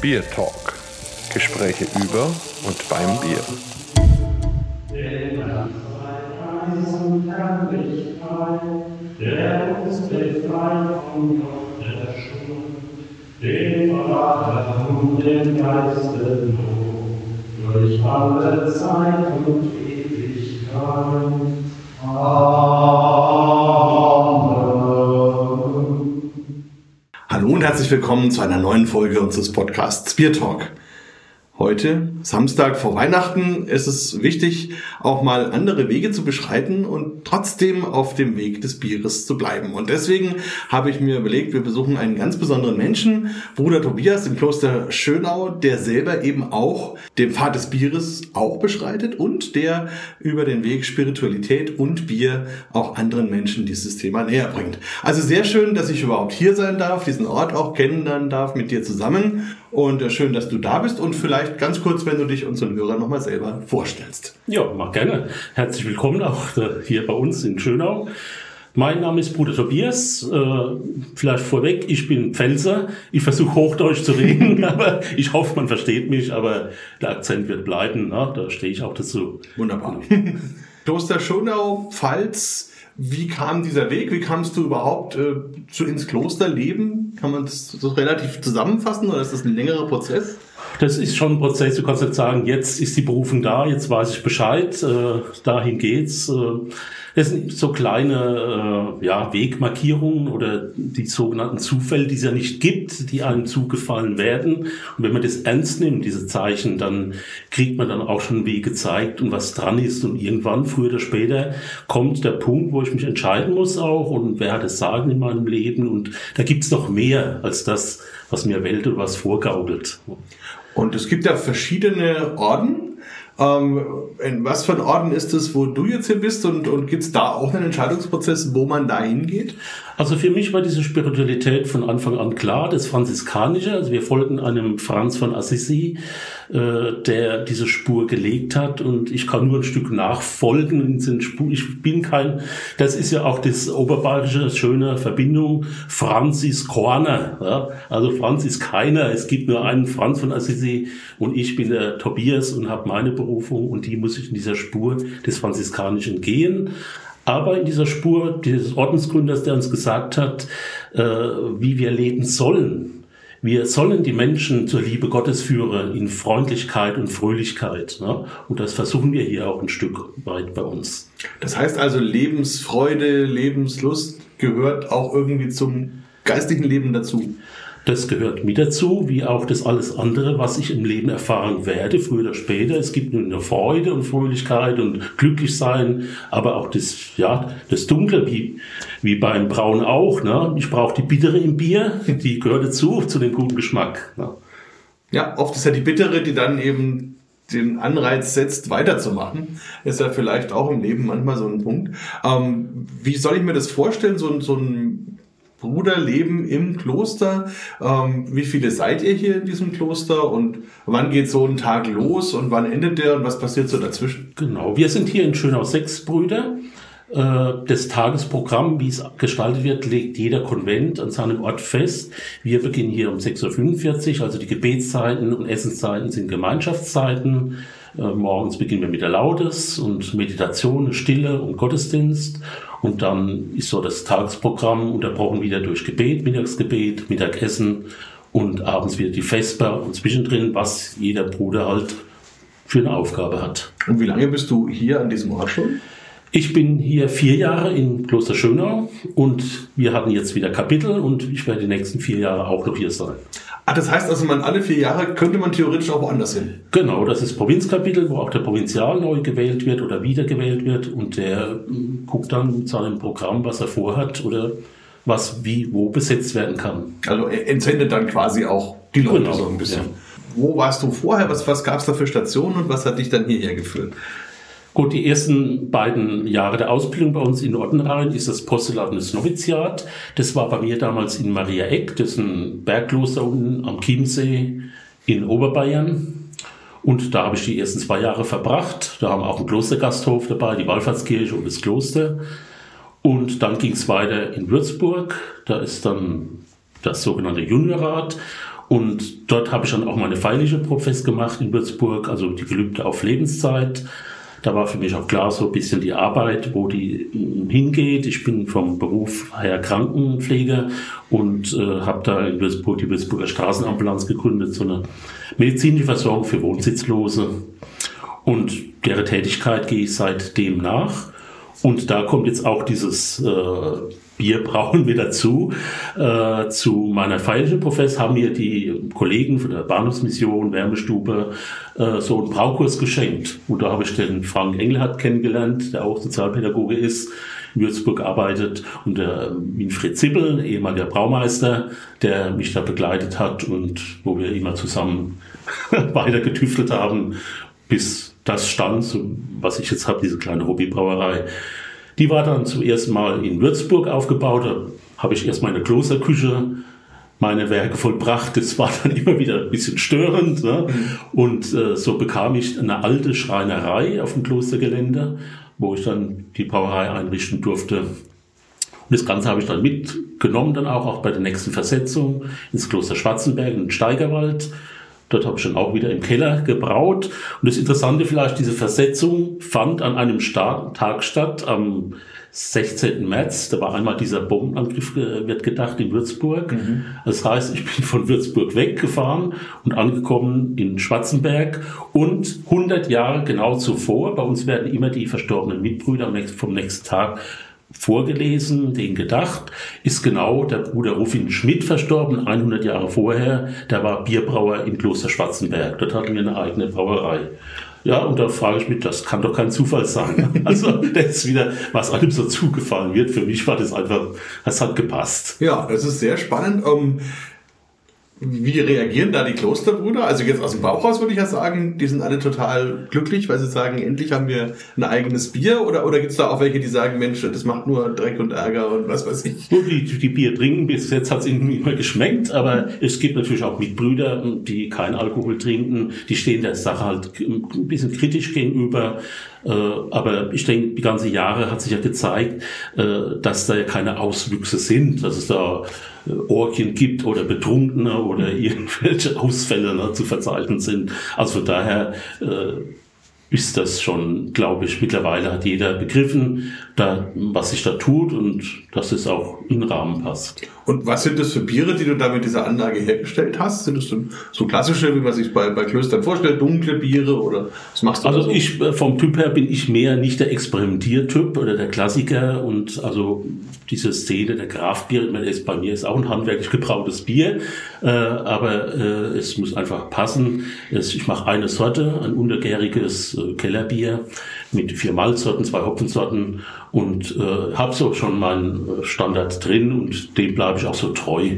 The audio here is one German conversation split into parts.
Beer Talk. Gespräche über und beim Bier. Der uns befreit von Gott der Schuld, Vater und den Geiste durch alle Zeit und Ewigkeit. Amen. Und herzlich willkommen zu einer neuen Folge unseres Podcasts Beer Talk. Heute, Samstag vor Weihnachten, ist es wichtig, auch mal andere Wege zu beschreiten und trotzdem auf dem Weg des Bieres zu bleiben. Und deswegen habe ich mir überlegt, wir besuchen einen ganz besonderen Menschen, Bruder Tobias im Kloster Schönau, der selber eben auch den Pfad des Bieres auch beschreitet und der über den Weg Spiritualität und Bier auch anderen Menschen dieses Thema näher bringt. Also sehr schön, dass ich überhaupt hier sein darf, diesen Ort auch kennenlernen darf mit dir zusammen. Und äh, schön, dass du da bist und vielleicht ganz kurz, wenn du dich unseren Hörern nochmal selber vorstellst. Ja, mach gerne. Herzlich willkommen auch äh, hier bei uns in Schönau. Mein Name ist Bruder Tobias. Äh, vielleicht vorweg, ich bin Pfälzer. Ich versuche Hochdeutsch zu reden, aber ich hoffe, man versteht mich, aber der Akzent wird bleiben. Na, da stehe ich auch dazu. Wunderbar. Kloster Schönau, Pfalz, wie kam dieser Weg? Wie kamst du überhaupt äh, zu ins Klosterleben? Kann man das so relativ zusammenfassen oder ist das ein längerer Prozess? Das ist schon ein Prozess. Du kannst nicht sagen, jetzt ist die Berufung da, jetzt weiß ich Bescheid, äh, dahin geht's. Äh, das sind so kleine äh, ja, Wegmarkierungen oder die sogenannten Zufälle, die es ja nicht gibt, die einem zugefallen werden. Und wenn man das ernst nimmt, diese Zeichen, dann kriegt man dann auch schon einen Weg gezeigt und was dran ist. Und irgendwann, früher oder später, kommt der Punkt, wo ich mich entscheiden muss auch und wer hat das Sagen in meinem Leben. Und da gibt's noch mehr als das, was mir Welt und was vorgaukelt. Und es gibt ja verschiedene Orden ähm, in was für ein Orden ist es, wo du jetzt hier bist und, und gibt es da auch einen Entscheidungsprozess, wo man da hingeht? Also für mich war diese Spiritualität von Anfang an klar, das Franziskanische. Also wir folgen einem Franz von Assisi, äh, der diese Spur gelegt hat und ich kann nur ein Stück nachfolgen. Ich bin kein, das ist ja auch das oberbayerische schöne Verbindung, Franzis Corner. Ja? Also Franz ist keiner, es gibt nur einen Franz von Assisi und ich bin der Tobias und habe meine Berufung und die muss ich in dieser Spur des Franziskanischen gehen. Aber in dieser Spur dieses Ordensgründers, der uns gesagt hat, äh, wie wir leben sollen, wir sollen die Menschen zur Liebe Gottes führen in Freundlichkeit und Fröhlichkeit. Ne? Und das versuchen wir hier auch ein Stück weit bei uns. Das heißt also, Lebensfreude, Lebenslust gehört auch irgendwie zum geistlichen Leben dazu. Das gehört mit dazu, wie auch das alles andere, was ich im Leben erfahren werde, früher oder später. Es gibt nur eine Freude und Fröhlichkeit und glücklich sein, aber auch das, ja, das Dunkle, wie, wie beim Braun auch. Ne? Ich brauche die Bittere im Bier, die gehört dazu, zu dem guten Geschmack. Ne? Ja, oft ist ja die Bittere, die dann eben den Anreiz setzt, weiterzumachen. Ist ja vielleicht auch im Leben manchmal so ein Punkt. Ähm, wie soll ich mir das vorstellen, so, so ein Bruderleben im Kloster. Ähm, wie viele seid ihr hier in diesem Kloster und wann geht so ein Tag los und wann endet der und was passiert so dazwischen? Genau, wir sind hier in Schönau sechs Brüder. Äh, das Tagesprogramm, wie es gestaltet wird, legt jeder Konvent an seinem Ort fest. Wir beginnen hier um 6.45 Uhr, also die Gebetszeiten und Essenszeiten sind Gemeinschaftszeiten. Äh, morgens beginnen wir mit der Laudes und Meditation, Stille und Gottesdienst. Und dann ist so das Tagesprogramm unterbrochen wieder durch Gebet, Mittagsgebet, Mittagessen und abends wieder die Vesper und zwischendrin, was jeder Bruder halt für eine Aufgabe hat. Und wie lange bist du hier an diesem Ort schon? Ich bin hier vier Jahre in Kloster Schönau und wir hatten jetzt wieder Kapitel und ich werde die nächsten vier Jahre auch noch hier sein. Ah, das heißt also, man alle vier Jahre könnte man theoretisch auch woanders hin. Genau, das ist Provinzkapitel, wo auch der Provinzial neu gewählt wird oder wiedergewählt wird und der hm, guckt dann mit seinem Programm, was er vorhat oder was wie wo besetzt werden kann. Also er entsendet dann quasi auch die Leute genau, so ein bisschen. Ja. Wo warst du vorher? Was, was gab es da für Stationen und was hat dich dann hierher geführt? Gut, die ersten beiden Jahre der Ausbildung bei uns in Ortenrhein ist das Postulat das Noviziat. Das war bei mir damals in Maria Eck, das ist ein Bergkloster unten am Chiemsee in Oberbayern. Und da habe ich die ersten zwei Jahre verbracht. Da haben wir auch einen Klostergasthof dabei, die Wallfahrtskirche und das Kloster. Und dann ging es weiter in Würzburg. Da ist dann das sogenannte Juniorrat. Und dort habe ich dann auch meine feierliche Profess gemacht in Würzburg, also die Gelübde auf Lebenszeit. Da war für mich auch klar so ein bisschen die Arbeit, wo die hingeht. Ich bin vom Beruf her Krankenpfleger und äh, habe da in Würzburg die Würzburger Straßenambulanz gegründet, so eine medizinische Versorgung für Wohnsitzdlose. Und deren Tätigkeit gehe ich seitdem nach. Und da kommt jetzt auch dieses äh, Bierbrauen mit dazu. Äh, zu meiner feierlichen Profess haben mir die Kollegen von der Bahnhofsmission, Wärmestube, äh, so einen Braukurs geschenkt. Und da habe ich den Frank Engelhardt kennengelernt, der auch Sozialpädagoge ist, in Würzburg arbeitet, und der Winfried Zippel, ehemaliger Braumeister, der mich da begleitet hat und wo wir immer zusammen weiter getüftelt haben, bis das stand, was ich jetzt habe, diese kleine Hobbybrauerei. Die war dann zum ersten Mal in Würzburg aufgebaut. Da habe ich erst meine Klosterküche, meine Werke vollbracht. Das war dann immer wieder ein bisschen störend. Ne? Und äh, so bekam ich eine alte Schreinerei auf dem Klostergelände, wo ich dann die Brauerei einrichten durfte. Und das Ganze habe ich dann mitgenommen, dann auch, auch bei der nächsten Versetzung ins Kloster Schwarzenberg in Steigerwald. Dort habe ich dann auch wieder im Keller gebraut. Und das Interessante vielleicht, diese Versetzung fand an einem Tag statt, am 16. März. Da war einmal dieser Bombenangriff, äh, wird gedacht, in Würzburg. Mhm. Das heißt, ich bin von Würzburg weggefahren und angekommen in Schwarzenberg. Und 100 Jahre genau zuvor, bei uns werden immer die verstorbenen Mitbrüder vom nächsten Tag vorgelesen, den gedacht, ist genau der Bruder Rufin Schmidt verstorben, 100 Jahre vorher. Der war Bierbrauer im Kloster Schwarzenberg. Dort hatten wir eine eigene Brauerei. Ja, und da frage ich mich, das kann doch kein Zufall sein. Also, das ist wieder, was einem so zugefallen wird. Für mich war das einfach, das hat gepasst. Ja, das ist sehr spannend. Um ähm, wie reagieren da die Klosterbrüder? Also jetzt aus dem Bauchhaus würde ich ja sagen, die sind alle total glücklich, weil sie sagen, endlich haben wir ein eigenes Bier. Oder, oder gibt es da auch welche, die sagen, Mensch, das macht nur Dreck und Ärger und was weiß ich? Die, die Bier trinken, bis jetzt hat es ihnen immer geschmeckt, aber es gibt natürlich auch Mitbrüder, die kein Alkohol trinken, die stehen der Sache halt ein bisschen kritisch gegenüber. Äh, aber ich denke, die ganzen Jahre hat sich ja gezeigt, äh, dass da ja keine Auswüchse sind, dass es da äh, Orkien gibt oder Betrunkene oder irgendwelche Ausfälle ne, zu verzeichnen sind. Also von daher ist das schon, glaube ich, mittlerweile hat jeder begriffen, da, was sich da tut und dass es auch in den Rahmen passt. Und was sind das für Biere, die du da mit dieser Anlage hergestellt hast? Sind das so klassische, wie man sich bei, bei Klöstern vorstellt, dunkle Biere oder was machst du? Also so? ich, äh, vom Typ her bin ich mehr nicht der Experimentiertyp oder der Klassiker und also diese Szene der Grafbier, ist bei mir ist auch ein handwerklich gebrautes Bier, äh, aber äh, es muss einfach passen. Es, ich mache eine Sorte, ein untergäriges äh, Kellerbier mit vier Malzsorten, zwei Hopfensorten und äh, habe so schon meinen Standard drin und dem bleibe ich auch so treu.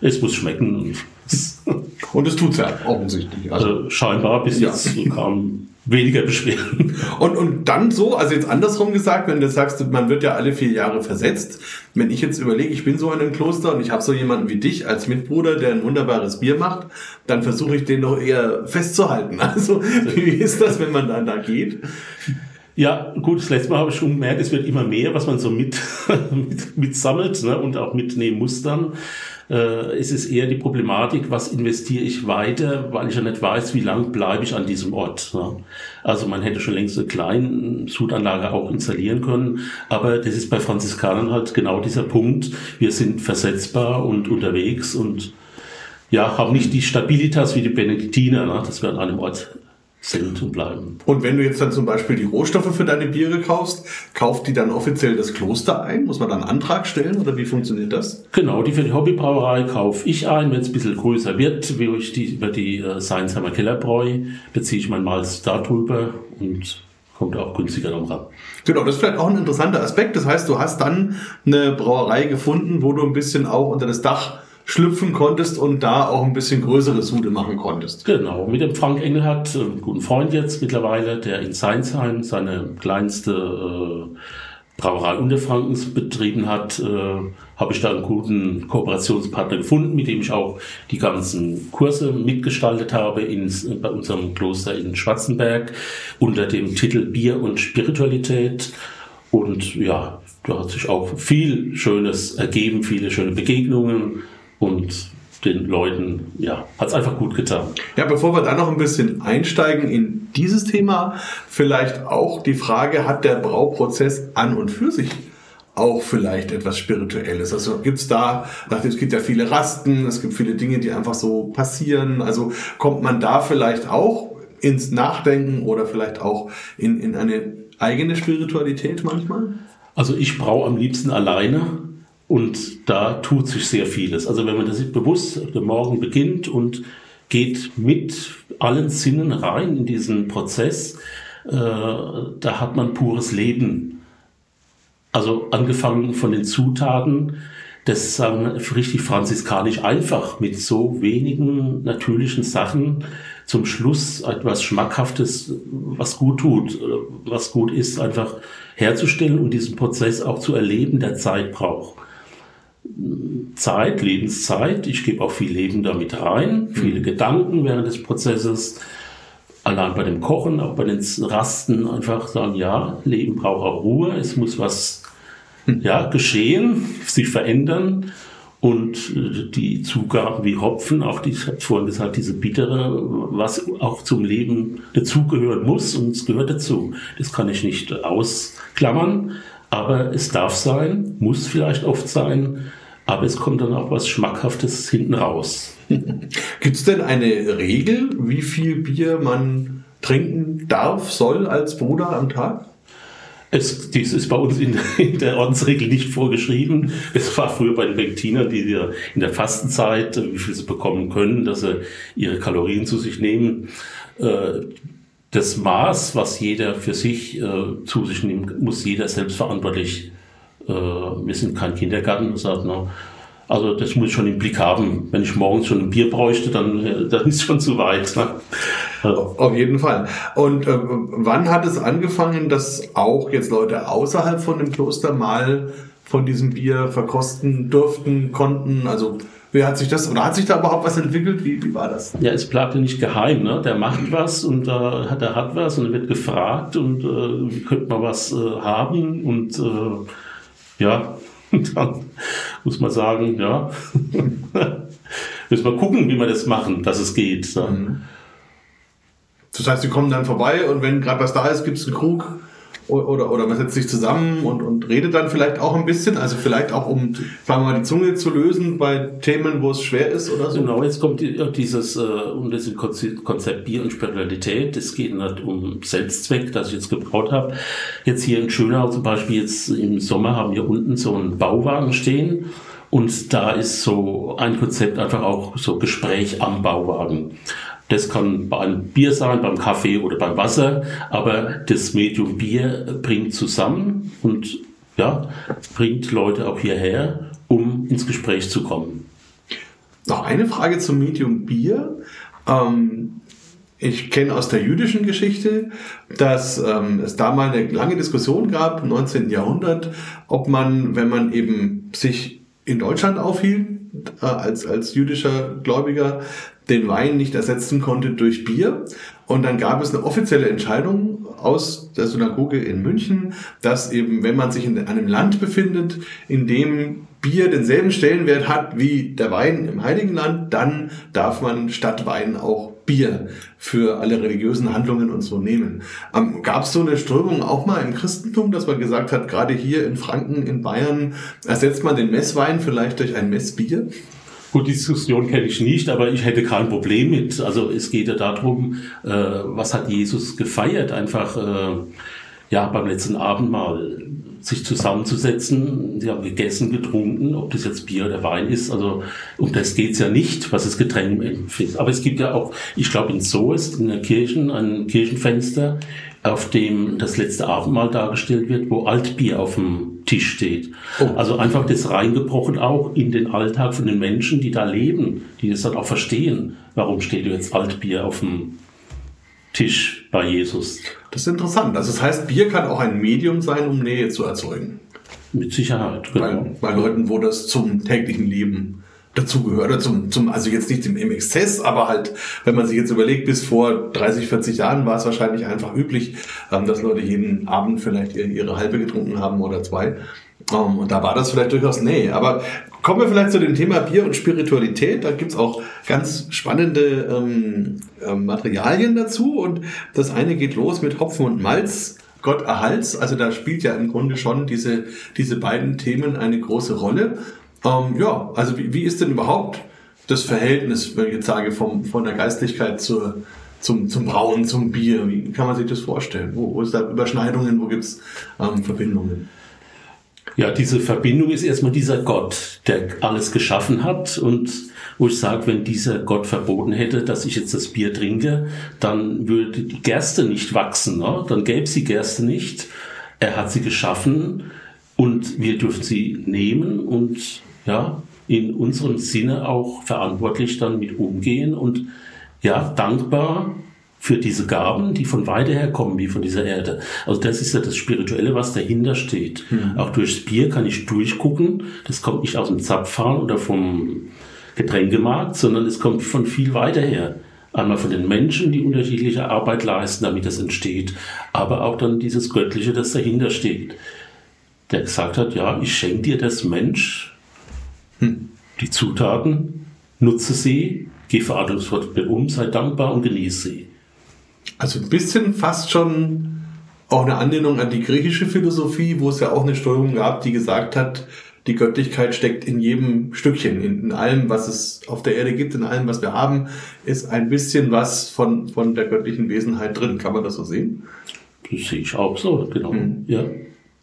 Es muss schmecken. Und es tut's ja offensichtlich. Also, also scheinbar bis ja. jetzt kam weniger Beschwerden. Und, und dann so, also jetzt andersrum gesagt, wenn du sagst, man wird ja alle vier Jahre versetzt. Wenn ich jetzt überlege, ich bin so in einem Kloster und ich habe so jemanden wie dich als Mitbruder, der ein wunderbares Bier macht, dann versuche ich den noch eher festzuhalten. Also wie ist das, wenn man dann da geht? Ja, gut, das letzte Mal habe ich schon gemerkt, es wird immer mehr, was man so mit, mit, mit sammelt ne, und auch mitnehmen muss dann. Äh, es ist eher die Problematik, was investiere ich weiter, weil ich ja nicht weiß, wie lang bleibe ich an diesem Ort. Ne? Also man hätte schon längst eine kleine Sudanlage auch installieren können, aber das ist bei Franziskanern halt genau dieser Punkt. Wir sind versetzbar und unterwegs und ja, haben nicht die Stabilitas wie die Benediktiner, ne? dass wir an einem Ort sind und bleiben. Und wenn du jetzt dann zum Beispiel die Rohstoffe für deine Biere kaufst, kauft die dann offiziell das Kloster ein? Muss man dann einen Antrag stellen oder wie funktioniert das? Genau, die für die Hobbybrauerei kaufe ich ein, wenn es ein bisschen größer wird, wie ich die über die äh, Seinsheimer Kellerbräu, beziehe ich mein Malz darüber und kommt auch günstiger noch ran. Genau, das ist vielleicht auch ein interessanter Aspekt. Das heißt, du hast dann eine Brauerei gefunden, wo du ein bisschen auch unter das Dach schlüpfen konntest und da auch ein bisschen größere Sude machen konntest. Genau, mit dem Frank Engelhardt, einen guten Freund jetzt mittlerweile, der in Seinsheim seine kleinste äh, Brauerei Unterfrankens betrieben hat, äh, habe ich da einen guten Kooperationspartner gefunden, mit dem ich auch die ganzen Kurse mitgestaltet habe in, bei unserem Kloster in Schwarzenberg unter dem Titel Bier und Spiritualität. Und ja, da hat sich auch viel Schönes ergeben, viele schöne Begegnungen und den Leuten, ja, hat es einfach gut getan. Ja, bevor wir da noch ein bisschen einsteigen in dieses Thema, vielleicht auch die Frage, hat der Brauprozess an und für sich auch vielleicht etwas Spirituelles. Also gibt es da, es gibt ja viele Rasten, es gibt viele Dinge, die einfach so passieren. Also kommt man da vielleicht auch ins Nachdenken oder vielleicht auch in, in eine eigene Spiritualität manchmal? Also ich brauche am liebsten alleine und da tut sich sehr vieles. Also wenn man das bewusst Morgen beginnt und geht mit allen Sinnen rein in diesen Prozess, äh, da hat man pures Leben also angefangen von den Zutaten, das sagen richtig franziskanisch einfach mit so wenigen natürlichen Sachen zum Schluss etwas Schmackhaftes, was gut tut, was gut ist, einfach herzustellen und diesen Prozess auch zu erleben, der Zeit braucht. Zeit, Lebenszeit, ich gebe auch viel Leben damit rein, viele mhm. Gedanken während des Prozesses, allein bei dem Kochen, auch bei den Rasten einfach sagen, ja, Leben braucht auch Ruhe, es muss was ja, geschehen, sich verändern. Und äh, die Zugaben wie Hopfen, auch die, ich habe vorhin gesagt, diese bittere, was auch zum Leben dazugehören muss und es gehört dazu. Das kann ich nicht ausklammern, aber es darf sein, muss vielleicht oft sein, aber es kommt dann auch was Schmackhaftes hinten raus. Gibt es denn eine Regel, wie viel Bier man trinken darf, soll als Bruder am Tag? Es, dies ist bei uns in, in, der Ordensregel nicht vorgeschrieben. Es war früher bei den Benediktinern, die in der Fastenzeit, wie viel sie bekommen können, dass sie ihre Kalorien zu sich nehmen. Äh, das Maß, was jeder für sich äh, zu sich nimmt, muss jeder selbstverantwortlich. Äh, wir sind kein Kindergarten, sagt, no, also das muss ich schon im Blick haben. Wenn ich morgens schon ein Bier bräuchte, dann, äh, dann ist es schon zu weit. Ne? Auf jeden Fall. Und äh, wann hat es angefangen, dass auch jetzt Leute außerhalb von dem Kloster mal von diesem Bier verkosten durften, konnten? Also wie hat sich das, oder hat sich da überhaupt was entwickelt? Wie, wie war das? Ja, es bleibt ja nicht geheim. Ne? Der macht was und äh, hat, der hat was und er wird gefragt und äh, wie könnte man was äh, haben und äh, ja, dann muss man sagen, ja, müssen wir gucken, wie wir das machen, dass es geht. Ne? Mhm. Das heißt, sie kommen dann vorbei und wenn gerade was da ist, gibt es einen Krug oder, oder man setzt sich zusammen und, und redet dann vielleicht auch ein bisschen, also vielleicht auch um, sagen wir mal, die Zunge zu lösen bei Themen, wo es schwer ist oder so. Genau, jetzt kommt dieses, äh, um das Konzept Bier und Spiritualität, es geht nicht um Selbstzweck, das ich jetzt gebraut habe. Jetzt hier in Schönau zum Beispiel, jetzt im Sommer haben wir unten so einen Bauwagen stehen und da ist so ein Konzept einfach auch so Gespräch am Bauwagen. Das kann bei einem Bier sein, beim Kaffee oder beim Wasser, aber das Medium Bier bringt zusammen und ja, bringt Leute auch hierher, um ins Gespräch zu kommen. Noch eine Frage zum Medium Bier. Ähm, ich kenne aus der jüdischen Geschichte, dass ähm, es da mal eine lange Diskussion gab im 19. Jahrhundert, ob man, wenn man eben sich in Deutschland aufhielt, äh, als, als jüdischer Gläubiger, den Wein nicht ersetzen konnte durch Bier. Und dann gab es eine offizielle Entscheidung aus der Synagoge in München, dass eben, wenn man sich in einem Land befindet, in dem Bier denselben Stellenwert hat wie der Wein im Heiligen Land, dann darf man statt Wein auch Bier für alle religiösen Handlungen und so nehmen. Ähm, Gab es so eine Strömung auch mal im Christentum, dass man gesagt hat, gerade hier in Franken, in Bayern, ersetzt man den Messwein vielleicht durch ein Messbier? Gut, die Diskussion kenne ich nicht, aber ich hätte kein Problem mit. Also es geht ja darum, äh, was hat Jesus gefeiert? Einfach äh, ja beim letzten Abendmahl sich zusammenzusetzen. Sie haben gegessen, getrunken, ob das jetzt Bier oder Wein ist. Also um das geht's ja nicht, was das Getränk ist. Aber es gibt ja auch, ich glaube in Soest, in der Kirchen, ein Kirchenfenster, auf dem das letzte Abendmahl dargestellt wird, wo Altbier auf dem Tisch steht. Oh. Also einfach das reingebrochen auch in den Alltag von den Menschen, die da leben, die das dann auch verstehen. Warum steht jetzt Altbier auf dem Tisch bei Jesus? Das ist interessant. Also das heißt, Bier kann auch ein Medium sein, um Nähe zu erzeugen. Mit Sicherheit. Genau. Bei, bei Leuten, wo das zum täglichen Leben dazugehört. Oder zum, zum, also jetzt nicht im, im Exzess, aber halt, wenn man sich jetzt überlegt, bis vor 30, 40 Jahren war es wahrscheinlich einfach üblich, ähm, dass Leute jeden Abend vielleicht ihre, ihre halbe getrunken haben oder zwei. Um, ähm, und da war das vielleicht durchaus nee. Aber Kommen wir vielleicht zu dem Thema Bier und Spiritualität. Da gibt's auch ganz spannende ähm, äh, Materialien dazu. Und das eine geht los mit Hopfen und Malz. Gott erhalts. Also da spielt ja im Grunde schon diese, diese beiden Themen eine große Rolle. Ähm, ja, also wie, wie ist denn überhaupt das Verhältnis, wenn ich jetzt sage, vom, von der Geistlichkeit zur, zum, zum Brauen, zum Bier? Wie kann man sich das vorstellen? Wo, wo ist da Überschneidungen, wo gibt's ähm, Verbindungen? Ja, diese Verbindung ist erstmal dieser Gott, der alles geschaffen hat und wo ich sage, wenn dieser Gott verboten hätte, dass ich jetzt das Bier trinke, dann würde die Gerste nicht wachsen, ne? dann gäbe es die Gerste nicht. Er hat sie geschaffen und wir dürfen sie nehmen und ja, in unserem Sinne auch verantwortlich dann mit umgehen und ja, dankbar für diese Gaben, die von weiter her kommen, wie von dieser Erde. Also das ist ja das Spirituelle, was dahinter steht. Mhm. Auch durchs Bier kann ich durchgucken. Das kommt nicht aus dem Zapfhahn oder vom Getränkemarkt, sondern es kommt von viel weiter her. Einmal von den Menschen, die unterschiedliche Arbeit leisten, damit das entsteht, aber auch dann dieses Göttliche, das dahinter steht. Der gesagt hat, ja, ich schenke dir das Mensch, hm. die Zutaten, nutze sie, geh verantwortungsvoll mit um, sei dankbar und genieße sie. Also ein bisschen fast schon auch eine Anlehnung an die griechische Philosophie, wo es ja auch eine Steuerung gab, die gesagt hat, die Göttlichkeit steckt in jedem Stückchen, in, in, allem, was es auf der Erde gibt, in allem, was wir haben, ist ein bisschen was von, von der göttlichen Wesenheit drin. Kann man das so sehen? Das sehe ich auch so, genau. Mhm. Ja.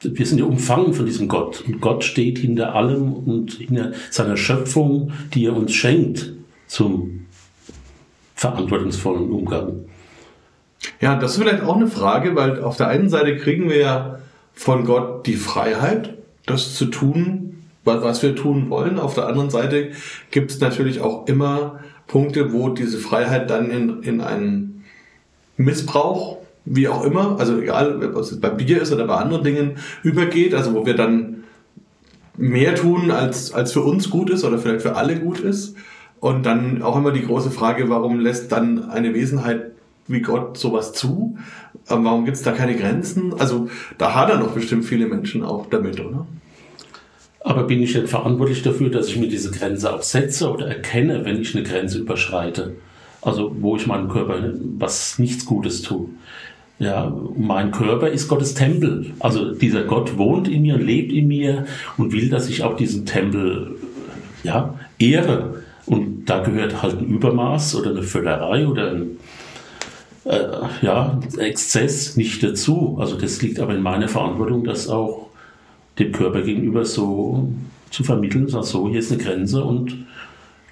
Wir sind ja umfangen von diesem Gott. Und Gott steht hinter allem und hinter seiner Schöpfung, die er uns schenkt zum verantwortungsvollen Umgang. Ja, das ist vielleicht auch eine Frage, weil auf der einen Seite kriegen wir ja von Gott die Freiheit, das zu tun, was wir tun wollen. Auf der anderen Seite gibt es natürlich auch immer Punkte, wo diese Freiheit dann in, in einen Missbrauch, wie auch immer, also egal, ob es bei Bier ist oder bei anderen Dingen, übergeht, also wo wir dann mehr tun, als, als für uns gut ist oder vielleicht für alle gut ist. Und dann auch immer die große Frage, warum lässt dann eine Wesenheit wie Gott sowas zu? Ähm, warum gibt es da keine Grenzen? Also da hadern doch bestimmt viele Menschen auch damit, oder? Aber bin ich denn verantwortlich dafür, dass ich mir diese Grenze auch setze oder erkenne, wenn ich eine Grenze überschreite? Also wo ich meinem Körper was nichts Gutes tue. Ja, mein Körper ist Gottes Tempel. Also dieser Gott wohnt in mir, lebt in mir und will, dass ich auch diesen Tempel ja, ehre. Und da gehört halt ein Übermaß oder eine Völlerei oder ein äh, ja, Exzess nicht dazu. Also das liegt aber in meiner Verantwortung, das auch dem Körper gegenüber so zu vermitteln, sag so, hier ist eine Grenze und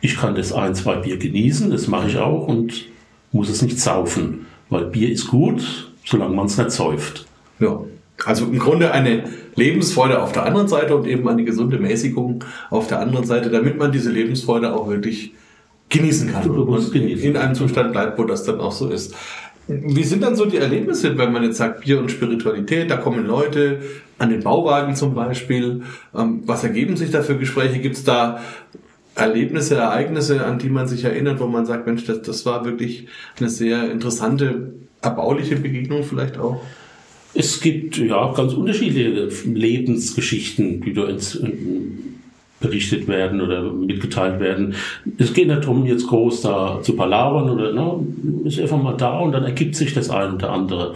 ich kann das ein, zwei Bier genießen, das mache ich auch und muss es nicht saufen, weil Bier ist gut, solange man es nicht säuft. Ja, also im Grunde eine Lebensfreude auf der anderen Seite und eben eine gesunde Mäßigung auf der anderen Seite, damit man diese Lebensfreude auch wirklich genießen kann und genießen. in einem Zustand bleibt, wo das dann auch so ist. Wie sind dann so die Erlebnisse, wenn man jetzt sagt Bier und Spiritualität? Da kommen Leute an den Bauwagen zum Beispiel. Ähm, was ergeben sich da für Gespräche? Gibt es da Erlebnisse, Ereignisse, an die man sich erinnert, wo man sagt, Mensch, das, das war wirklich eine sehr interessante, erbauliche Begegnung vielleicht auch? Es gibt ja ganz unterschiedliche Lebensgeschichten, die du ins, berichtet werden oder mitgeteilt werden. Es geht nicht darum, jetzt groß da zu palavern oder ne, ist einfach mal da und dann ergibt sich das eine oder andere.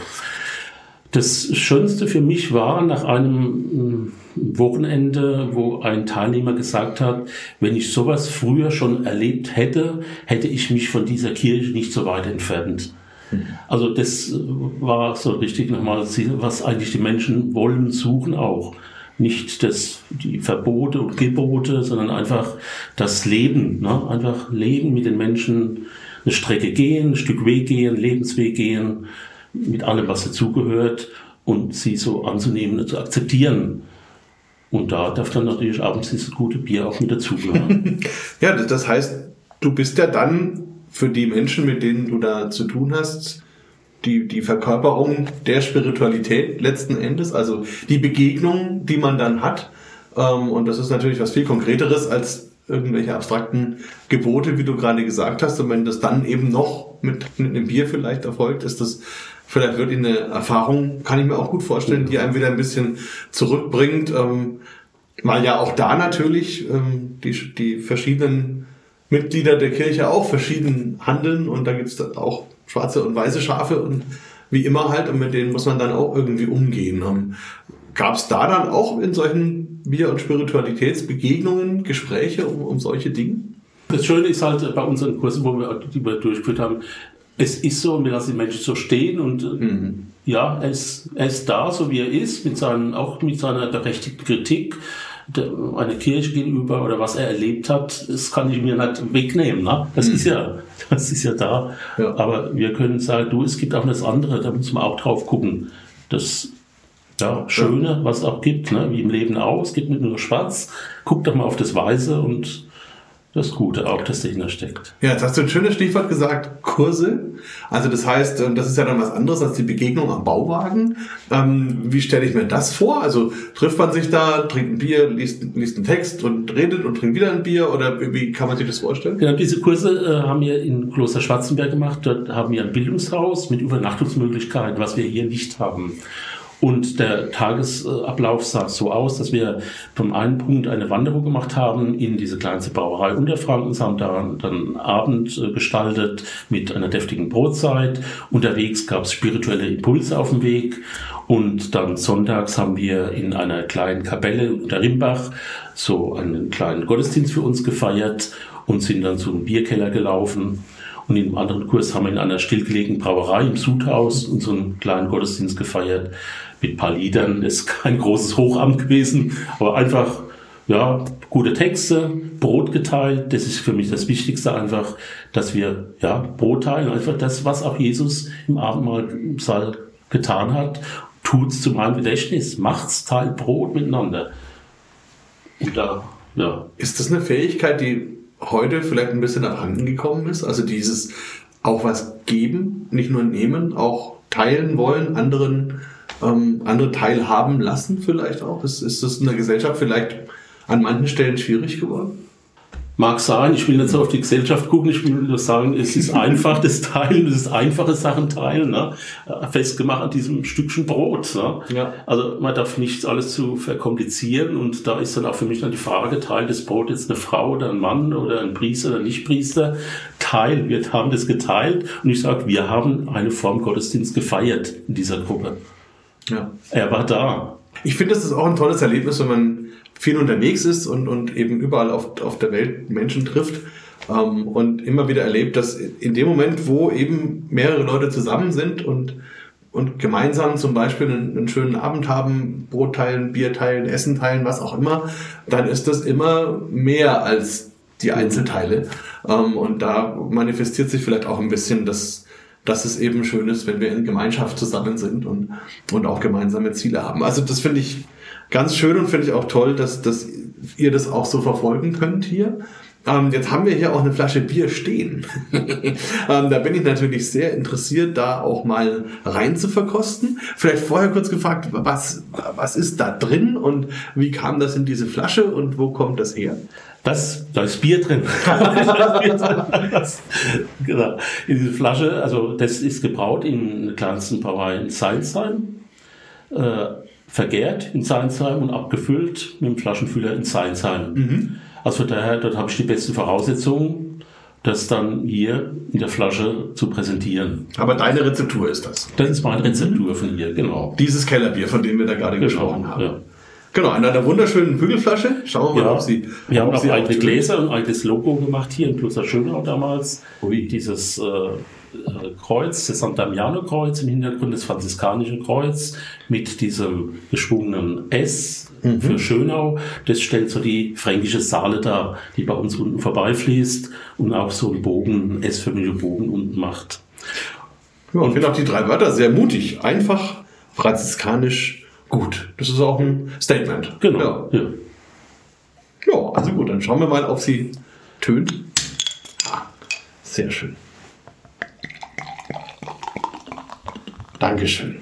Das Schönste für mich war nach einem mm, Wochenende, wo ein Teilnehmer gesagt hat, wenn ich sowas früher schon erlebt hätte, hätte ich mich von dieser Kirche nicht so weit entfernt. Mhm. Also das war so richtig nochmal, was eigentlich die Menschen wollen, suchen auch nicht das, die Verbote und Gebote, sondern einfach das Leben. Ne? Einfach leben mit den Menschen, eine Strecke gehen, ein Stück Weg gehen, Lebensweg gehen, mit allem, was dazugehört und sie so anzunehmen und zu akzeptieren. Und da darf dann natürlich abends dieses gute Bier auch mit dazugehören. ja, das heißt, du bist ja dann für die Menschen, mit denen du da zu tun hast, die, die Verkörperung der Spiritualität letzten Endes, also die Begegnung, die man dann hat. Ähm, und das ist natürlich was viel Konkreteres als irgendwelche abstrakten Gebote, wie du gerade gesagt hast. Und wenn das dann eben noch mit, mit einem Bier vielleicht erfolgt, ist das vielleicht wirklich eine Erfahrung, kann ich mir auch gut vorstellen, die einem wieder ein bisschen zurückbringt. Ähm, weil ja auch da natürlich ähm, die, die verschiedenen Mitglieder der Kirche auch verschieden handeln und da gibt es auch schwarze und weiße Schafe und wie immer halt und mit denen muss man dann auch irgendwie umgehen. Gab es da dann auch in solchen Bier- und Spiritualitätsbegegnungen Gespräche um, um solche Dinge? Das Schöne ist halt bei unseren Kursen, wo wir, die wir durchgeführt haben, es ist so und wir lassen die Menschen so stehen und mhm. ja, er ist, er ist da, so wie er ist, mit seinen, auch mit seiner berechtigten Kritik einer Kirche gegenüber oder was er erlebt hat, das kann ich mir nicht wegnehmen. Ne? Das mhm. ist ja, das ist ja da. Ja. Aber wir können sagen, du, es gibt auch das andere, da muss man auch drauf gucken. Das ja, Schöne, was es auch gibt, ne? wie im Leben auch. Es gibt nicht nur Schwarz. Guck doch mal auf das Weiße und das Gute auch, das dahinter steckt. Ja, jetzt hast du ein schönes Stichwort gesagt, Kurse. Also das heißt, ähm, das ist ja dann was anderes als die Begegnung am Bauwagen. Ähm, wie stelle ich mir das vor? Also trifft man sich da, trinkt ein Bier, liest, liest einen Text und redet und trinkt wieder ein Bier oder wie kann man sich das vorstellen? Genau, diese Kurse äh, haben wir in Kloster Schwarzenberg gemacht. Dort haben wir ein Bildungshaus mit Übernachtungsmöglichkeiten, was wir hier nicht haben. Und der Tagesablauf sah so aus, dass wir vom einen Punkt eine Wanderung gemacht haben in diese kleinste Brauerei Unterfrankens, haben da dann Abend äh, gestaltet mit einer deftigen Brotzeit. Unterwegs gab es spirituelle Impulse auf dem Weg. Und dann sonntags haben wir in einer kleinen Kapelle unter Rimbach so einen kleinen Gottesdienst für uns gefeiert und sind dann zum Bierkeller gelaufen. Und in einem anderen Kurs haben wir in einer stillgelegenen Brauerei im Sudhaus unseren kleinen Gottesdienst gefeiert mit ein paar Liedern. Ist kein großes Hochamt gewesen, aber einfach, ja, gute Texte, Brot geteilt. Das ist für mich das Wichtigste einfach, dass wir, ja, Brot teilen. Einfach das, was auch Jesus im Abendmahlsaal getan hat. Tut's zu meinem Gedächtnis. Macht's, teilt Brot miteinander. Und da, ja. Ist das eine Fähigkeit, die heute vielleicht ein bisschen abhanden gekommen ist? Also dieses auch was geben, nicht nur nehmen, auch teilen wollen, anderen ähm, andere teilhaben lassen vielleicht auch? Ist, ist das in der Gesellschaft vielleicht an manchen Stellen schwierig geworden? Mag sein, ich will nicht so auf die Gesellschaft gucken, ich will nur sagen, es ist einfach das Teilen, es ist einfache Sachen teilen, ne? festgemacht an diesem Stückchen Brot. Ne? Ja. Also man darf nicht alles zu verkomplizieren und da ist dann auch für mich dann die Frage, teilt das Brot jetzt eine Frau oder ein Mann oder ein Priester oder nicht Priester? Teil, wir haben das geteilt und ich sage, wir haben eine Form Gottesdienst gefeiert in dieser Gruppe. Ja. Er war da. Ich finde, das ist auch ein tolles Erlebnis, wenn man viel unterwegs ist und, und eben überall auf, auf der Welt Menschen trifft ähm, und immer wieder erlebt, dass in dem Moment, wo eben mehrere Leute zusammen sind und, und gemeinsam zum Beispiel einen, einen schönen Abend haben, Brot teilen, Bier teilen, Essen teilen, was auch immer, dann ist das immer mehr als die Einzelteile. Ähm, und da manifestiert sich vielleicht auch ein bisschen das, dass es eben schön ist, wenn wir in Gemeinschaft zusammen sind und, und auch gemeinsame Ziele haben. Also das finde ich ganz schön und finde ich auch toll, dass, dass ihr das auch so verfolgen könnt hier. Ähm, jetzt haben wir hier auch eine Flasche Bier stehen. ähm, da bin ich natürlich sehr interessiert, da auch mal rein zu verkosten. Vielleicht vorher kurz gefragt, was, was ist da drin und wie kam das in diese Flasche und wo kommt das her? Das, da ist Bier drin. das, genau. In diese Flasche, also das ist gebraut in der kleinsten Brauerei in Seinsheim, äh, vergärt in Seinsheim und abgefüllt mit dem Flaschenfüller in Seinsheim. Mhm. Also von daher, dort habe ich die besten Voraussetzungen, das dann hier in der Flasche zu präsentieren. Aber deine Rezeptur ist das? Das ist meine Rezeptur von hier, genau. Dieses Kellerbier, von dem wir da gerade genau, gesprochen haben. Ja. Genau, in einer wunderschönen Bügelflasche. Schauen wir mal, ja, ob sie. Wir haben auch alte Gläser und altes Logo gemacht hier in Kloster Schönau damals. Ui. Dieses äh, äh, Kreuz, das San Damiano Kreuz im Hintergrund, das franziskanische Kreuz mit diesem geschwungenen S mhm. für Schönau. Das stellt so die fränkische Saale dar, die bei uns unten vorbeifließt und auch so einen Bogen, einen S-förmigen Bogen unten macht. Ja, und ich finde auch die drei Wörter sehr mutig. Einfach, franziskanisch, gut. Das ist auch ein Statement. Genau. Ja. ja. also gut, dann schauen wir mal, ob sie tönt. Ah, sehr schön. Dankeschön.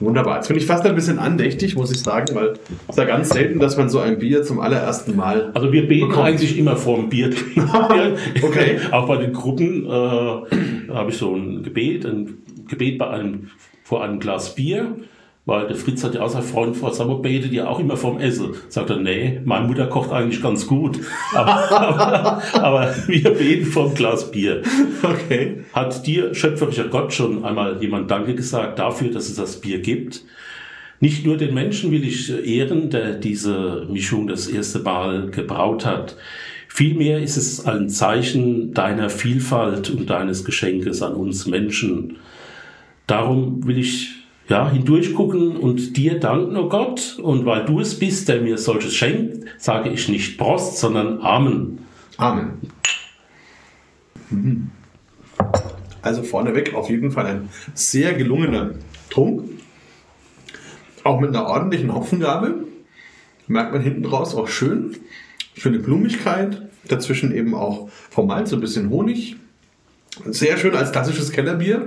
Wunderbar. Jetzt finde ich fast ein bisschen andächtig, muss ich sagen, weil es ist ja ganz selten, dass man so ein Bier zum allerersten Mal. Also wir beten bekommt. eigentlich immer vor dem Bier. okay. Auch bei den Gruppen äh, habe ich so ein Gebet, ein Gebet bei einem, vor einem Glas Bier. Weil der Fritz hat ja auch seinen Freund vor, mal, betet ihr auch immer vom Essen? Sagt er, nee, meine Mutter kocht eigentlich ganz gut. Aber, aber, aber wir beten vom Glas Bier. Okay. Hat dir, schöpferischer Gott, schon einmal jemand Danke gesagt dafür, dass es das Bier gibt? Nicht nur den Menschen will ich ehren, der diese Mischung das erste Mal gebraut hat. Vielmehr ist es ein Zeichen deiner Vielfalt und deines Geschenkes an uns Menschen. Darum will ich ja, hindurchgucken und dir danken, oh Gott. Und weil du es bist, der mir solches schenkt, sage ich nicht Prost, sondern Amen. Amen. Mhm. Also vorneweg auf jeden Fall ein sehr gelungener Trunk. Auch mit einer ordentlichen Hopfengabe. Merkt man hinten raus auch schön. Schöne Blumigkeit. Dazwischen eben auch vom Malz so ein bisschen Honig. Sehr schön als klassisches Kellerbier.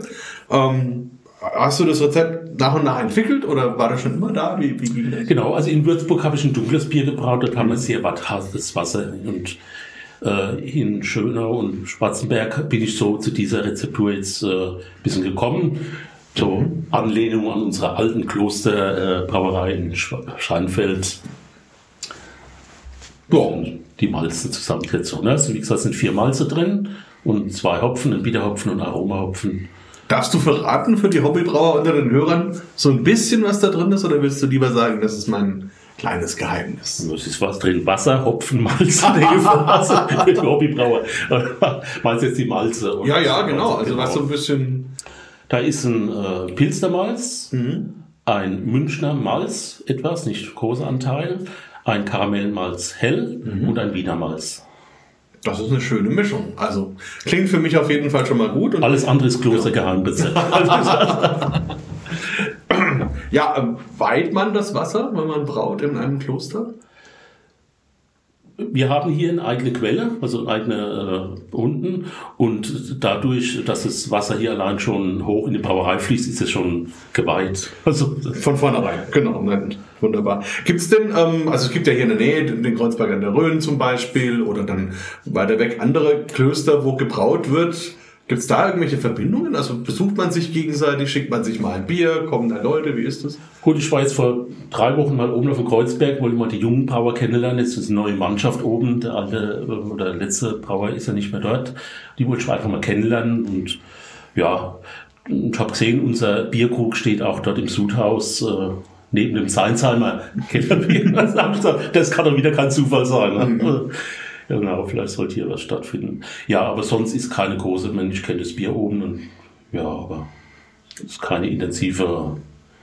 Ähm, Hast du das Rezept nach und nach entwickelt oder war das schon immer da? Wie, wie das? Genau, also in Würzburg habe ich ein dunkles Bier gebraut, dort haben wir sehr hartes Wasser und äh, in Schönau und Spatzenberg bin ich so zu dieser Rezeptur jetzt äh, ein bisschen gekommen. So Anlehnung an unsere alten Klosterbrauerei äh, in Scheinfeld. Ja, die Malze Zusammensetzung. Ne? Also wie gesagt, sind vier Malze drin und zwei Hopfen, ein Biederhopfen und Aromahopfen. Darfst du verraten für die Hobbybrauer unter den Hörern so ein bisschen, was da drin ist, oder willst du lieber sagen, das ist mein kleines Geheimnis? Es ist was drin, Wasser, Hopfen, Malz, Wasser für die Hobbybrauer. Meinst jetzt die Malze? Ja, ja, genau. Also genau. was so ein bisschen... Da ist ein äh, Pilznermalz, mhm. ein Münchner Malz, etwas, nicht großer Anteil, ein Karamellmalz hell mhm. und ein Wiener Malz. Das ist eine schöne Mischung. Also klingt für mich auf jeden Fall schon mal gut. Und Alles andere ist Klostergeheimbesitz. ja, ähm, weiht man das Wasser, wenn man braut in einem Kloster? Wir haben hier eine eigene Quelle, also eigene äh, Runden und dadurch, dass das Wasser hier allein schon hoch in die Brauerei fließt, ist es schon geweiht. Also von vornherein, genau. Wunderbar. Gibt es denn, ähm, also es gibt ja hier in der Nähe den Kreuzberg an der Rhön zum Beispiel oder dann weiter weg andere Klöster, wo gebraut wird. Gibt es da irgendwelche Verbindungen? Also besucht man sich gegenseitig, schickt man sich mal ein Bier, kommen da Leute, wie ist das? Gut, ich war jetzt vor drei Wochen mal oben auf dem Kreuzberg, wollte mal die jungen Brauer kennenlernen. Jetzt ist eine neue Mannschaft oben, der alte oder der letzte Brauer ist ja nicht mehr dort. Die wollte ich einfach mal kennenlernen und ja, ich habe gesehen, unser Bierkrug steht auch dort im Sudhaus. Äh, neben dem Seinsheimer Kellerbier. das kann doch wieder kein Zufall sein. Ne? Mhm. Ja, genau, vielleicht sollte hier was stattfinden. Ja, aber sonst ist keine große, ich kenne das Bier oben und ja, aber es ist keine intensive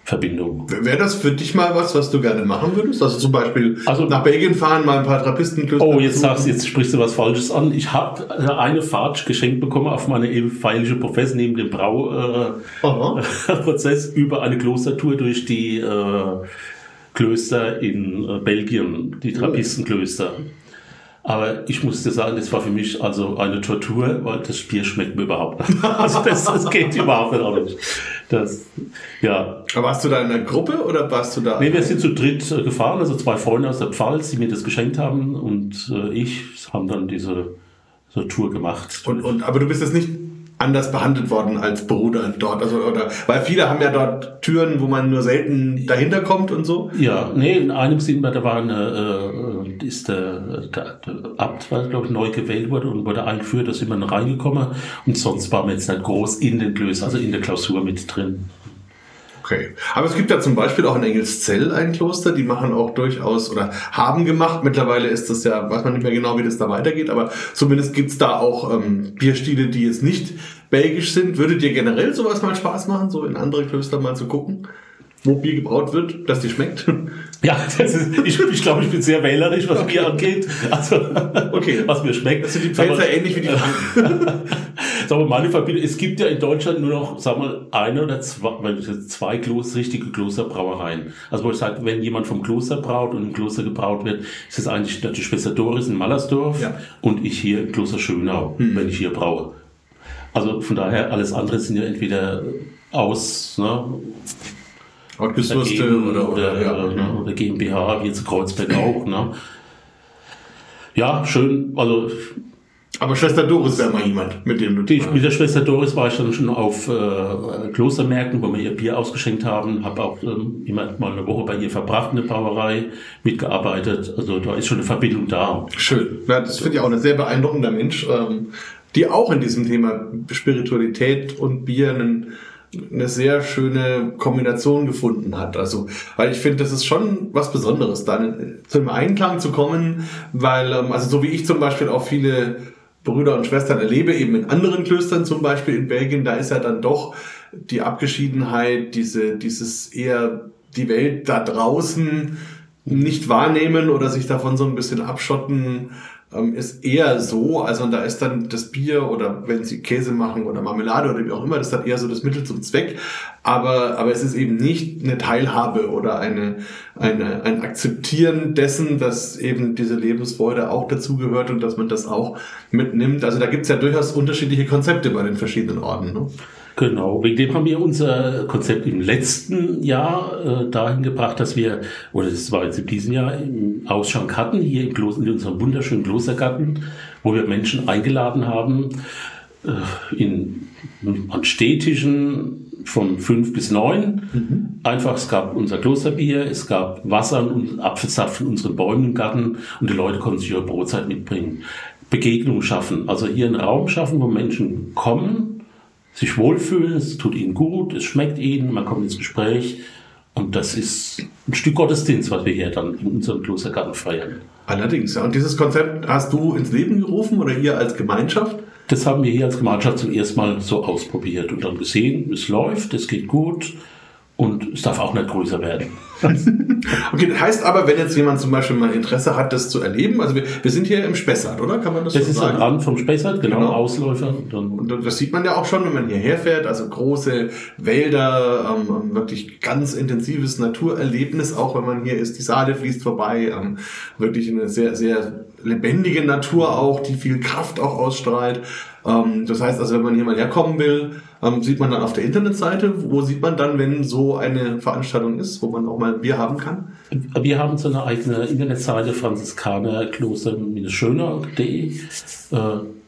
Verbindung. Wäre das für dich mal was, was du gerne machen würdest? Also zum Beispiel also, nach Belgien fahren, mal ein paar Trappistenklöster Oh, jetzt sagst jetzt sprichst du was Falsches an. Ich habe eine Fahrt geschenkt bekommen auf meine feierliche Professor neben dem Brauprozess äh, über eine Klostertour durch die äh, Klöster in äh, Belgien, die Trappistenklöster. Aber ich musste sagen, das war für mich also eine Tortur, weil das Bier schmeckt mir überhaupt nicht. Also das, das geht überhaupt nicht. Das, ja. Aber warst du da in einer Gruppe oder warst du da? Nee, wir sind zu dritt äh, gefahren, also zwei Freunde aus der Pfalz, die mir das geschenkt haben und äh, ich haben dann diese so Tour gemacht. Und, und, aber du bist jetzt nicht anders behandelt worden als Bruder dort. Also, oder, weil viele haben ja dort Türen, wo man nur selten dahinter kommt und so. Ja, nee, in einem Sinn, da war eine, äh, ist der, der, der Abt, glaube ich, neu gewählt wurde und wurde eingeführt, da sind wir reingekommen und sonst waren wir jetzt nicht groß in den Klöstern, also in der Klausur mit drin. Okay. Aber es gibt ja zum Beispiel auch in Engelszell ein Kloster, die machen auch durchaus oder haben gemacht. Mittlerweile ist das ja, weiß man nicht mehr genau, wie das da weitergeht, aber zumindest gibt's da auch ähm, Bierstile, die jetzt nicht belgisch sind. Würde dir generell sowas mal Spaß machen, so in andere Klöster mal zu gucken? Wo Bier gebraut wird, dass die schmeckt. Ja, ist, ich, ich glaube, ich bin sehr wählerisch, was okay. Bier angeht. Also, okay. was mir schmeckt. Das sind die Pfälzer ähnlich wie die Franken. Sag mal, meine Verbindung, es gibt ja in Deutschland nur noch, sag mal, eine oder zwei, zwei Kloster, richtige Klosterbrauereien. Also, wo ich sage, wenn jemand vom Kloster braut und im Kloster gebraut wird, ist es eigentlich die Schwester Doris in Mallersdorf ja. und ich hier im Kloster Schönau, hm. wenn ich hier braue. Also, von daher, alles andere sind ja entweder aus, ne, Outgesourcete oder, oder, oder, ja. ne, oder GmbH, wie jetzt Kreuzberg auch. Ne? Ja, schön. Also Aber Schwester Doris wäre mal jemand, mit dem du die, Mit der Schwester Doris war ich dann schon auf äh, Klostermärkten, wo wir ihr Bier ausgeschenkt haben. Habe auch ähm, immer mal eine Woche bei ihr verbracht, eine Brauerei, mitgearbeitet. Also da ist schon eine Verbindung da. Schön. Ja, das finde ich auch ein sehr beeindruckender Mensch, ähm, die auch in diesem Thema Spiritualität und Bier einen eine sehr schöne Kombination gefunden hat. Also, weil ich finde, das ist schon was Besonderes, dann zu einem Einklang zu kommen, weil, ähm, also so wie ich zum Beispiel auch viele Brüder und Schwestern erlebe, eben in anderen Klöstern zum Beispiel in Belgien, da ist ja dann doch die Abgeschiedenheit, diese, dieses eher die Welt da draußen nicht wahrnehmen oder sich davon so ein bisschen abschotten, ähm, ist eher so, also da ist dann das Bier oder wenn sie Käse machen oder Marmelade oder wie auch immer, das ist dann eher so das Mittel zum Zweck, aber, aber es ist eben nicht eine Teilhabe oder eine, eine, ein Akzeptieren dessen, dass eben diese Lebensfreude auch dazugehört und dass man das auch mitnimmt. Also da gibt's ja durchaus unterschiedliche Konzepte bei den verschiedenen Orden. Ne? Genau, wegen dem haben wir unser Konzept im letzten Jahr äh, dahin gebracht, dass wir, oder das war jetzt in diesem Jahr, im Ausschank hatten, hier im Kloster, in unserem wunderschönen Klostergarten, wo wir Menschen eingeladen haben, äh, in, an Städtischen von fünf bis neun. Mhm. Einfach, es gab unser Klosterbier, es gab Wasser und Apfelsaft von unseren Bäumen im Garten und die Leute konnten sich ihre Brotzeit mitbringen. Begegnung schaffen, also hier einen Raum schaffen, wo Menschen kommen, sich wohlfühlen, es tut ihnen gut, es schmeckt ihnen, man kommt ins Gespräch. Und das ist ein Stück Gottesdienst, was wir hier dann in unserem Klostergarten feiern. Allerdings, ja. Und dieses Konzept hast du ins Leben gerufen oder ihr als Gemeinschaft? Das haben wir hier als Gemeinschaft zum ersten Mal so ausprobiert und dann gesehen, es läuft, es geht gut und es darf auch nicht größer werden. okay, das heißt aber, wenn jetzt jemand zum Beispiel mal Interesse hat, das zu erleben, also wir, wir sind hier im Spessart, oder? Kann man das, das so sagen? Das ist am Rand vom Spessart, genau, genau. Ausläufer. Und das sieht man ja auch schon, wenn man hierher fährt, also große Wälder, ähm, wirklich ganz intensives Naturerlebnis, auch wenn man hier ist, die Saale fließt vorbei, ähm, wirklich eine sehr, sehr lebendige Natur auch, die viel Kraft auch ausstrahlt. Ähm, das heißt also, wenn man hier mal herkommen will, ähm, sieht man dann auf der Internetseite, wo sieht man dann, wenn so eine Veranstaltung ist, wo man auch mal Bier haben kann? Wir haben so eine eigene Internetseite, franziskanerkloster-schöner.de. Äh,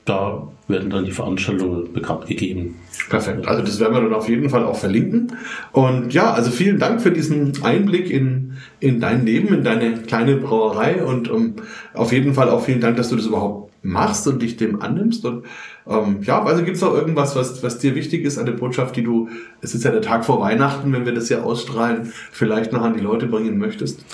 da werden dann die Veranstaltungen bekannt gegeben. Perfekt. Also das werden wir dann auf jeden Fall auch verlinken. Und ja, also vielen Dank für diesen Einblick in, in dein Leben, in deine kleine Brauerei und um, auf jeden Fall auch vielen Dank, dass du das überhaupt machst und dich dem annimmst. Und ähm, ja, also gibt es noch irgendwas, was, was dir wichtig ist, eine Botschaft, die du, es ist ja der Tag vor Weihnachten, wenn wir das hier ausstrahlen, vielleicht noch an die Leute bringen möchtest?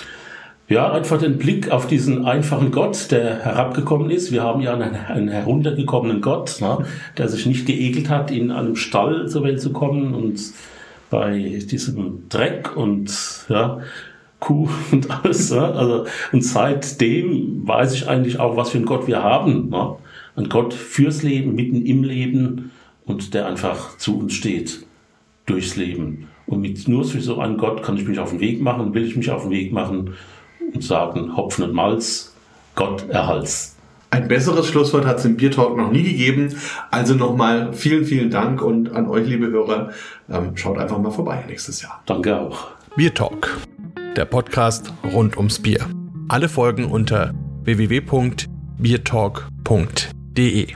Ja, einfach den Blick auf diesen einfachen Gott, der herabgekommen ist. Wir haben ja einen, einen heruntergekommenen Gott, ne, der sich nicht geekelt hat, in einem Stall zur Welt zu kommen und bei diesem Dreck und ja, Kuh und alles. Ne? Also, und seitdem weiß ich eigentlich auch, was für einen Gott wir haben. Ne? Ein Gott fürs Leben, mitten im Leben und der einfach zu uns steht, durchs Leben. Und mit, nur so einen Gott kann ich mich auf den Weg machen, will ich mich auf den Weg machen sagen, Hopfen und Malz, Gott erhalts. Ein besseres Schlusswort hat es im Biertalk noch nie gegeben. Also nochmal vielen, vielen Dank und an euch, liebe Hörer, ähm, schaut einfach mal vorbei nächstes Jahr. Danke auch. Biertalk, der Podcast rund ums Bier. Alle Folgen unter www.biertalk.de.